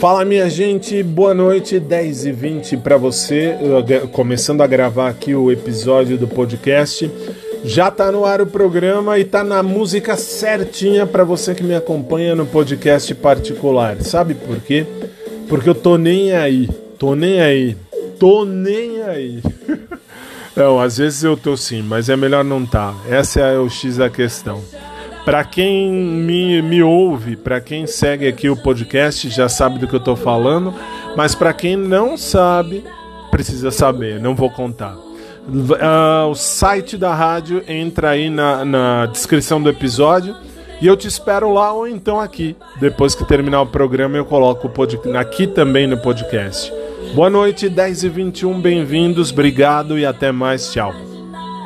Fala minha gente, boa noite, 10 e 20 para você, começando a gravar aqui o episódio do podcast. Já tá no ar o programa e tá na música certinha para você que me acompanha no podcast particular. Sabe por quê? Porque eu tô nem aí, tô nem aí, tô nem aí. Não, às vezes eu tô sim, mas é melhor não tá. Essa é o X da questão. Para quem me, me ouve, para quem segue aqui o podcast, já sabe do que eu estou falando, mas para quem não sabe, precisa saber, não vou contar. Uh, o site da rádio entra aí na, na descrição do episódio e eu te espero lá ou então aqui. Depois que terminar o programa, eu coloco o aqui também no podcast. Boa noite, 10 e 21, bem-vindos, obrigado e até mais, tchau.